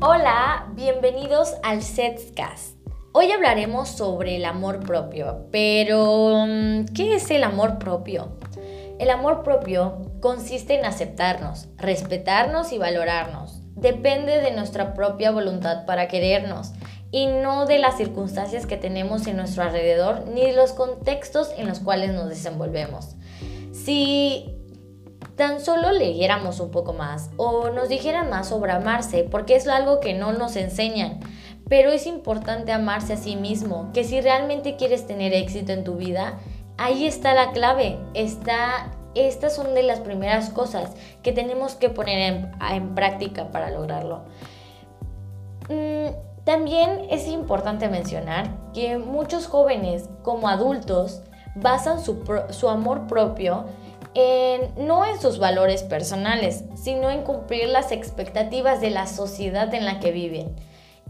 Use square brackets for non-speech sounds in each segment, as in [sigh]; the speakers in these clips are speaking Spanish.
Hola, bienvenidos al Setscast. Hoy hablaremos sobre el amor propio, pero mm, ¿qué es el amor propio? El amor propio consiste en aceptarnos, respetarnos y valorarnos. Depende de nuestra propia voluntad para querernos y no de las circunstancias que tenemos en nuestro alrededor ni de los contextos en los cuales nos desenvolvemos. Si tan solo leyéramos un poco más o nos dijeran más sobre amarse, porque es algo que no nos enseñan. Pero es importante amarse a sí mismo, que si realmente quieres tener éxito en tu vida, ahí está la clave, está, estas son de las primeras cosas que tenemos que poner en, práctica para lograrlo. Mm, también es importante mencionar que muchos jóvenes como adultos basan su, su amor propio no en sus valores personales, sino en cumplir las expectativas de la sociedad en la que viven.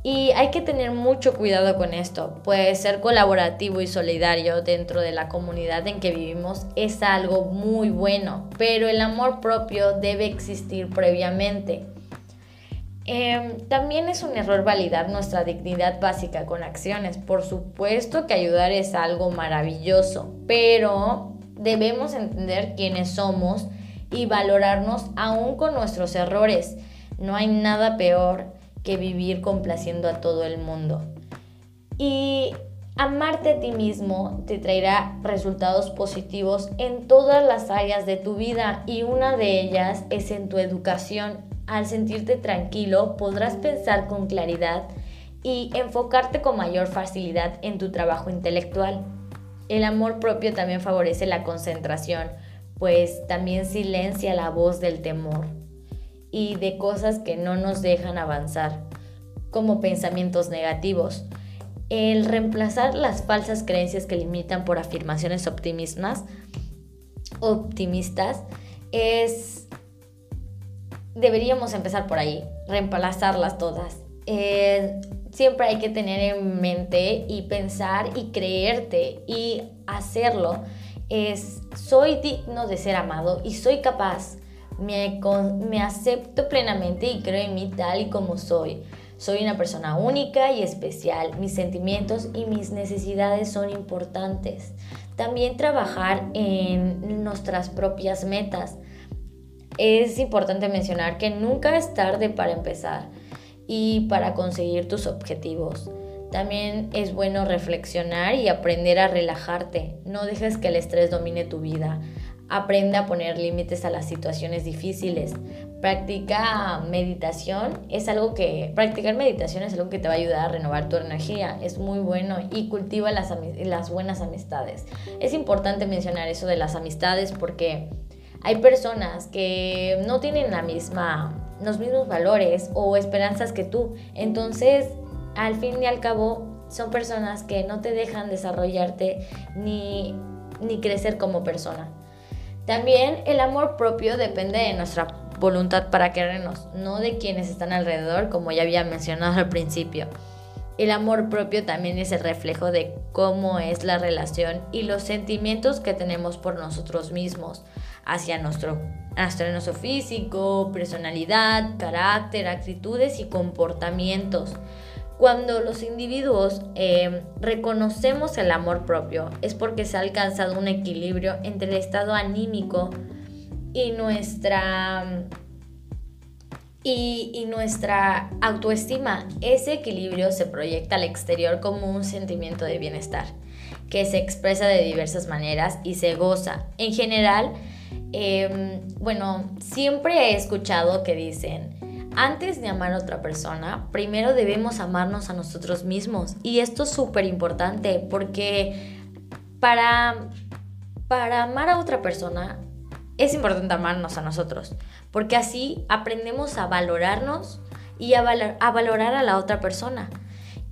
Y hay que tener mucho cuidado con esto, pues ser colaborativo y solidario dentro de la comunidad en que vivimos es algo muy bueno, pero el amor propio debe existir previamente. Em, también es un error validar nuestra dignidad básica con acciones. Por supuesto que ayudar es algo maravilloso, pero debemos entender quiénes somos y valorarnos aún con nuestros errores. No hay nada peor que vivir complaciendo a todo el mundo. Y amarte a ti mismo te traerá resultados positivos en todas las áreas de tu vida y una de ellas es en tu educación. Al sentirte tranquilo podrás pensar con claridad y enfocarte con mayor facilidad en tu trabajo intelectual. El amor propio también favorece la concentración, pues también silencia la voz del temor y de cosas que no nos dejan avanzar, como pensamientos negativos. El reemplazar las falsas creencias que limitan por afirmaciones optimistas, optimistas es... Deberíamos empezar por ahí, reemplazarlas todas. Eh, siempre hay que tener en mente y pensar y creerte y hacerlo. Es, soy digno de ser amado y soy capaz. Me, me acepto plenamente y creo en mí tal y como soy. Soy una persona única y especial. Mis sentimientos y mis necesidades son importantes. También trabajar en nuestras propias metas. Es importante mencionar que nunca es tarde para empezar y para conseguir tus objetivos. También es bueno reflexionar y aprender a relajarte. No dejes que el estrés domine tu vida. Aprende a poner límites a las situaciones difíciles. Practica meditación. Es algo que practicar meditación es algo que te va a ayudar a renovar tu energía. Es muy bueno y cultiva las, las buenas amistades. Es importante mencionar eso de las amistades porque hay personas que no tienen la misma los mismos valores o esperanzas que tú. Entonces, al fin y al cabo, son personas que no te dejan desarrollarte ni, ni crecer como persona. También el amor propio depende de nuestra voluntad para querernos, no de quienes están alrededor, como ya había mencionado al principio. El amor propio también es el reflejo de cómo es la relación y los sentimientos que tenemos por nosotros mismos hacia nuestro, nuestro físico, personalidad, carácter, actitudes y comportamientos. Cuando los individuos em, reconocemos el amor propio es porque se ha alcanzado un equilibrio entre el estado anímico y nuestra y, nuestra autoestima. Ese equilibrio se proyecta al exterior como un sentimiento de bienestar, que se expresa de diversas maneras y se goza. En general, em, bueno, siempre he escuchado que dicen, antes de amar a otra persona, primero debemos amarnos a nosotros mismos. Y esto es súper importante porque para, para amar a otra persona es importante amarnos a nosotros, porque así aprendemos a valorarnos y a, a, valorar a la otra persona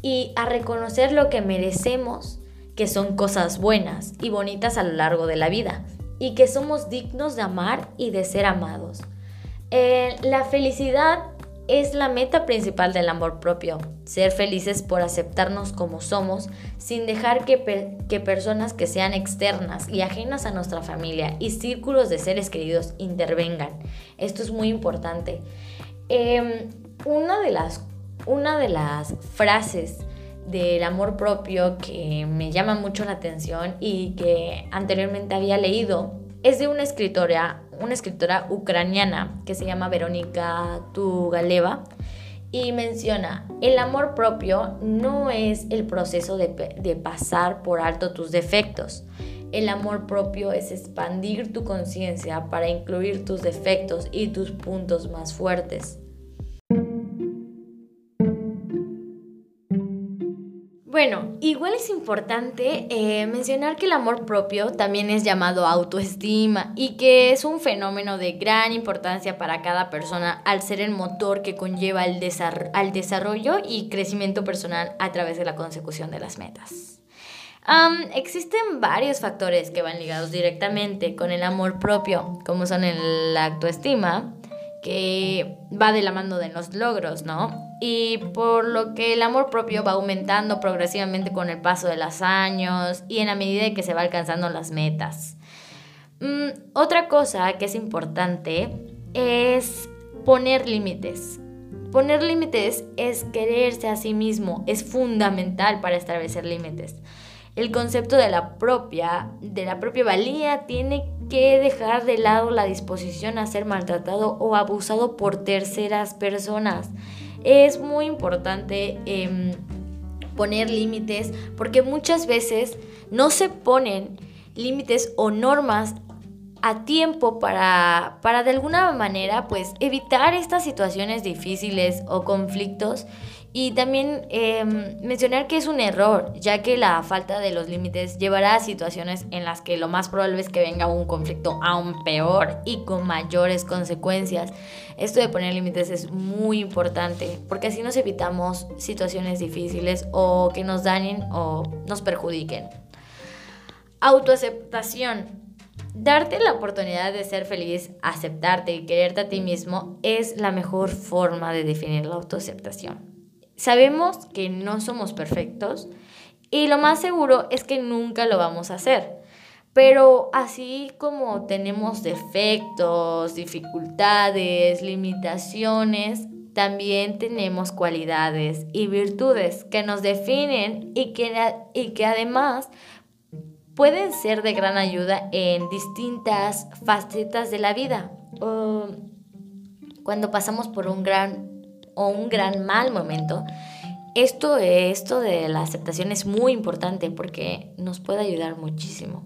y a reconocer lo que merecemos, que son cosas buenas y bonitas a lo largo de la vida, y que somos dignos de amar y de ser amados. Eh, la felicidad es la meta principal del amor propio, ser felices por aceptarnos como somos sin dejar que, personas que sean externas y ajenas a nuestra familia y círculos de seres queridos intervengan. Esto es muy importante. Em, una de las una de las frases del amor propio que me llama mucho la atención y que anteriormente había leído es de una escritora, una escritora ucraniana que se llama Verónica Tugaleva y menciona, el amor propio no es el proceso de, de pasar por alto tus defectos. El amor propio es expandir tu conciencia para incluir tus defectos y tus puntos más fuertes. Bueno, igual es importante eh, mencionar que el amor propio también es llamado autoestima y que es un fenómeno de gran importancia para cada persona al ser el motor que conlleva el al desarrollo y crecimiento personal a través de la consecución de las metas. existen varios factores que van ligados directamente con el amor propio, como son la autoestima, que va de la mano de los logros, ¿no? y por lo que el amor propio va aumentando progresivamente con el paso de los años y en la medida que se va alcanzando las metas. Mm, otra cosa que es importante es poner límites. Poner límites es quererse a sí mismo, es fundamental para establecer límites. El concepto de la propia, de la propia valía tiene que dejar de lado la disposición a ser maltratado o abusado por terceras personas. Es muy importante em, poner límites porque muchas veces no se ponen límites o normas a tiempo para, para de alguna manera pues evitar estas situaciones difíciles o conflictos y también em, mencionar que es un error, ya que la falta de los límites llevará a situaciones en las que lo más probable es que venga un conflicto aún peor y con mayores consecuencias. Esto de poner límites es muy importante, porque así nos evitamos situaciones difíciles o que nos dañen o nos perjudiquen. Autoaceptación. Darte la oportunidad de ser feliz, aceptarte y quererte a ti mismo es la mejor forma de definir la autoaceptación. Sabemos que no somos perfectos y lo más seguro es que nunca lo vamos a hacer. Pero así como tenemos defectos, dificultades, limitaciones, también tenemos cualidades y virtudes que nos definen y que, además pueden ser de gran ayuda en distintas facetas de la vida. cuando pasamos por un gran o un gran mal momento, esto, esto de la aceptación es muy importante porque nos puede ayudar muchísimo.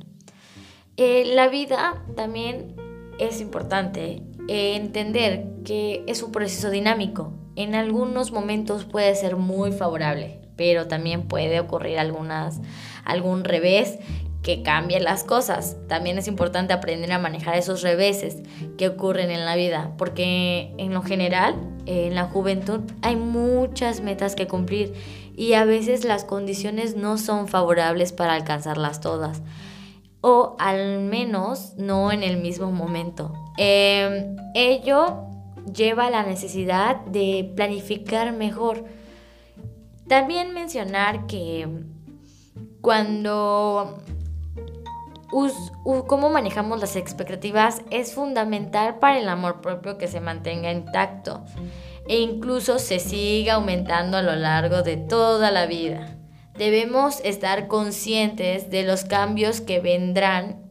Eh, la vida también es importante eh, entender que es un proceso dinámico. En algunos momentos puede ser muy favorable, pero también puede ocurrir algunas, algún revés que cambie las cosas. También es importante aprender a manejar esos reveses que ocurren en la vida, porque en lo general, en la juventud, hay muchas metas que cumplir y a veces las condiciones no son favorables para alcanzarlas todas, o al menos no en el mismo momento. Em, ello lleva a la necesidad de planificar mejor. También mencionar que cuando cómo manejamos las expectativas es fundamental para el amor propio que se mantenga intacto e incluso se siga aumentando a lo largo de toda la vida. Debemos estar conscientes de los cambios que vendrán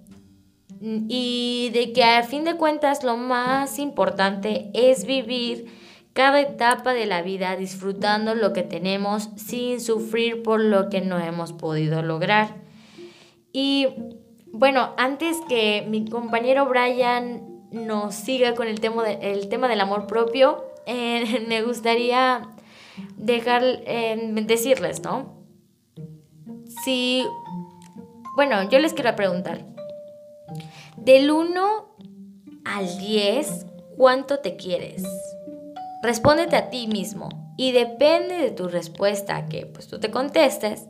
y de que a fin de cuentas lo más importante es vivir cada etapa de la vida disfrutando lo que tenemos sin sufrir por lo que no hemos podido lograr. Y bueno, antes que mi compañero Brian nos siga con el tema, tema del amor propio, [laughs] eh, me gustaría dejar, eh, decirles, ¿no? Si, bueno, yo les quiero preguntar, del 1 al 10, ¿cuánto te quieres? Respóndete a ti mismo y depende de tu respuesta que pues tú te contestes,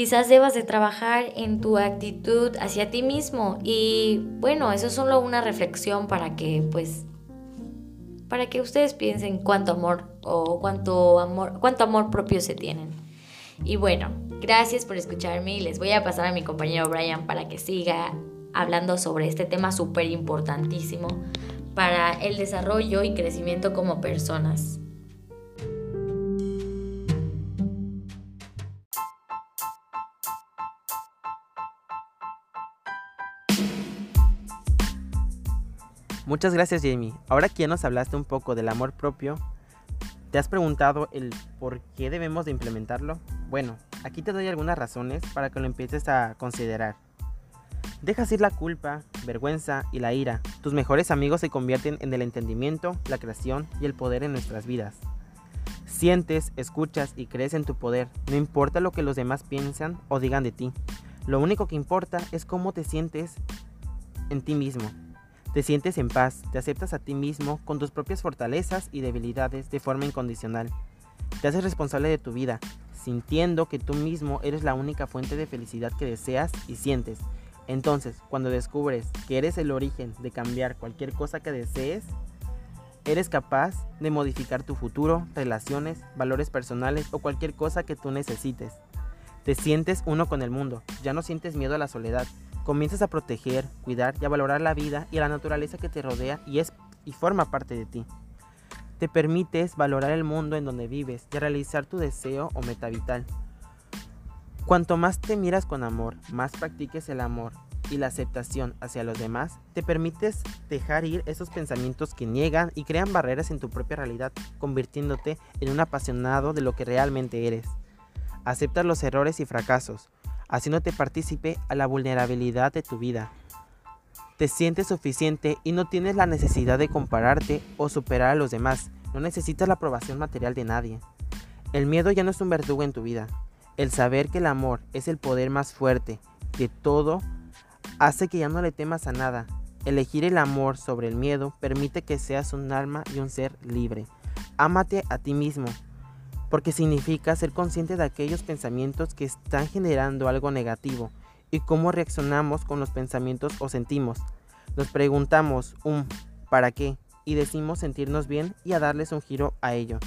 Quizás debas de trabajar en tu actitud hacia ti mismo y bueno, eso es solo una reflexión para que pues para que ustedes piensen cuánto amor o cuánto amor cuánto amor propio se tienen. Y bueno, gracias por escucharme y les voy a pasar a mi compañero Brian para que siga hablando sobre este tema súper importantísimo para el desarrollo y crecimiento como personas. Muchas gracias Jamie. Ahora que nos hablaste un poco del amor propio, ¿te has preguntado el por qué debemos de implementarlo? Bueno, aquí te doy algunas razones para que lo empieces a considerar. Dejas ir la culpa, vergüenza y la ira. Tus mejores amigos se convierten en el entendimiento, la creación y el poder en nuestras vidas. Sientes, escuchas y crees en tu poder, no importa lo que los demás piensan o digan de ti. Lo único que importa es cómo te sientes en ti mismo. Te sientes en paz, te aceptas a ti mismo con tus propias fortalezas y debilidades de forma incondicional. Te haces responsable de tu vida, sintiendo que tú mismo eres la única fuente de felicidad que deseas y sientes. Entonces, cuando descubres que eres el origen de cambiar cualquier cosa que desees, eres capaz de modificar tu futuro, relaciones, valores personales o cualquier cosa que tú necesites. Te sientes uno con el mundo, ya no sientes miedo a la soledad, comienzas a proteger, cuidar y a valorar la vida y la naturaleza que te rodea y es y forma parte de ti. Te permites valorar el mundo en donde vives y realizar tu deseo o meta vital. Cuanto más te miras con amor, más practiques el amor y la aceptación hacia los demás, te permites dejar ir esos pensamientos que niegan y crean barreras en tu propia realidad, convirtiéndote en un apasionado de lo que realmente eres. Aceptas los errores y fracasos, haciéndote partícipe a la vulnerabilidad de tu vida. Te sientes suficiente y no tienes la necesidad de compararte o superar a los demás. No necesitas la aprobación material de nadie. El miedo ya no es un verdugo en tu vida. El saber que el amor es el poder más fuerte de todo hace que ya no le temas a nada. Elegir el amor sobre el miedo permite que seas un alma y un ser libre. Ámate a ti mismo, porque significa ser consciente de aquellos pensamientos que están generando algo negativo y cómo reaccionamos con los pensamientos o sentimos. Nos preguntamos un ¿para qué? y decimos sentirnos bien y a darles un giro a ello.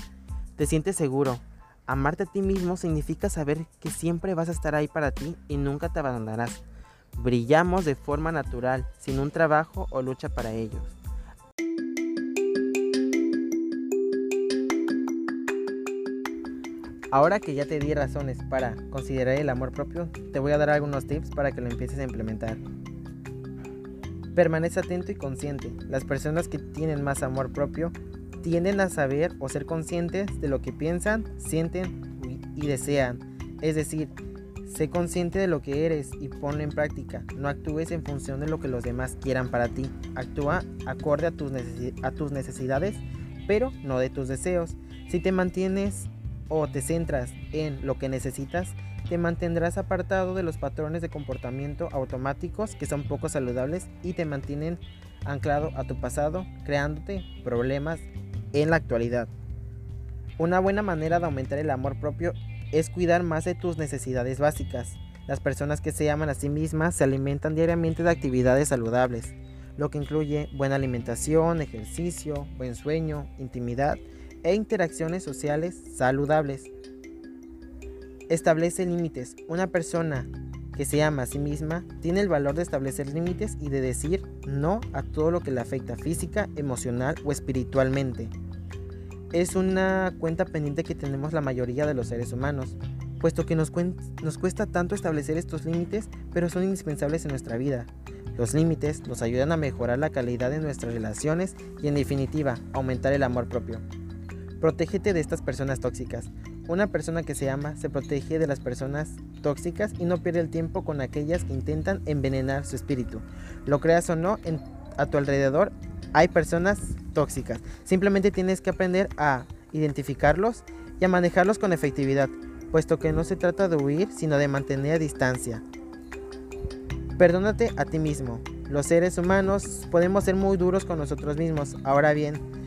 Te sientes seguro. Amarte a ti mismo significa saber que siempre vas a estar ahí para ti y nunca te abandonarás. Brillamos de forma natural, sin un trabajo o lucha para ellos. Ahora que ya te di razones para considerar el amor propio, te voy a dar algunos tips para que lo empieces a implementar. Permanece atento y consciente. Las personas que tienen más amor propio tienden a saber o ser conscientes de lo que piensan, sienten y desean. Es decir, sé consciente de lo que eres y ponlo en práctica. No actúes en función de lo que los demás quieran para ti. Actúa acorde a tus, necesidades, pero no de tus deseos. Si te mantienes o te centras en lo que necesitas, te mantendrás apartado de los patrones de comportamiento automáticos que son poco saludables y te mantienen anclado a tu pasado, creándote problemas en la actualidad. Una buena manera de aumentar el amor propio es cuidar más de tus necesidades básicas. Las personas que se aman a sí mismas se alimentan diariamente de actividades saludables, lo que incluye buena alimentación, ejercicio, buen sueño, intimidad e interacciones sociales saludables. Establece límites. Una persona que se ama a sí misma tiene el valor de establecer límites y de decir no a todo lo que le afecta física, emocional o espiritualmente. Es una cuenta pendiente que tenemos la mayoría de los seres humanos, puesto que nos, nos cuesta tanto establecer estos límites, pero son indispensables en nuestra vida. Los límites nos ayudan a mejorar la calidad de nuestras relaciones y en definitiva aumentar el amor propio. Protégete de estas personas tóxicas. Una persona que se ama se protege de las personas tóxicas y no pierde el tiempo con aquellas que intentan envenenar su espíritu. Lo creas o no, a tu alrededor hay personas tóxicas. Simplemente tienes que aprender a identificarlos y a manejarlos con efectividad, puesto que no se trata de huir, sino de mantener distancia. Perdónate a ti mismo. Los seres humanos podemos ser muy duros con nosotros mismos. Ahora bien,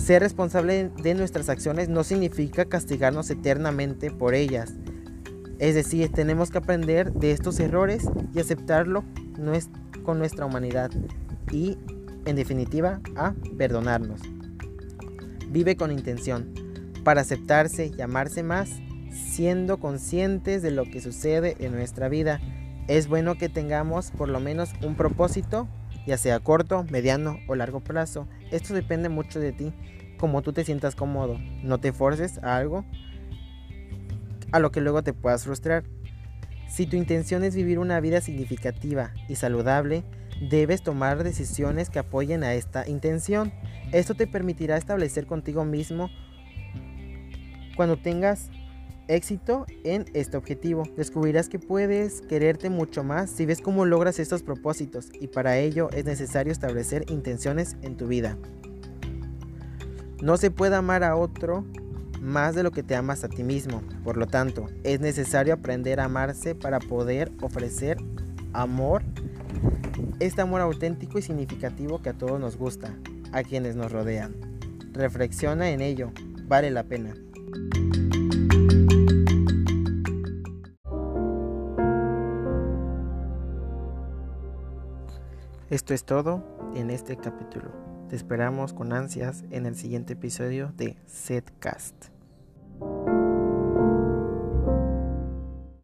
ser responsable de nuestras acciones no significa castigarnos eternamente por ellas. Es decir, tenemos que aprender de estos errores y aceptarlo con nuestra humanidad y, en definitiva, a perdonarnos. Vive con intención para aceptarse y amarse más, siendo conscientes de lo que sucede en nuestra vida. Es bueno que tengamos por lo menos un propósito ya sea corto, mediano o largo plazo. Esto depende mucho de ti, como tú te sientas cómodo. No te forces a algo a lo que luego te puedas frustrar. Si tu intención es vivir una vida significativa y saludable, Debes tomar decisiones que apoyen a esta intención. Esto te permitirá establecer contigo mismo cuando tengas éxito en este objetivo. Descubrirás que puedes quererte mucho más si ves cómo logras estos propósitos y para ello es necesario establecer intenciones en tu vida. No se puede amar a otro más de lo que te amas a ti mismo. Por lo tanto, es necesario aprender a amarse para poder ofrecer amor, este amor auténtico y significativo que a todos nos gusta, a quienes nos rodean. Reflexiona en ello, vale la pena. Esto es todo en este capítulo. Te esperamos con ansias en el siguiente episodio de Setcast.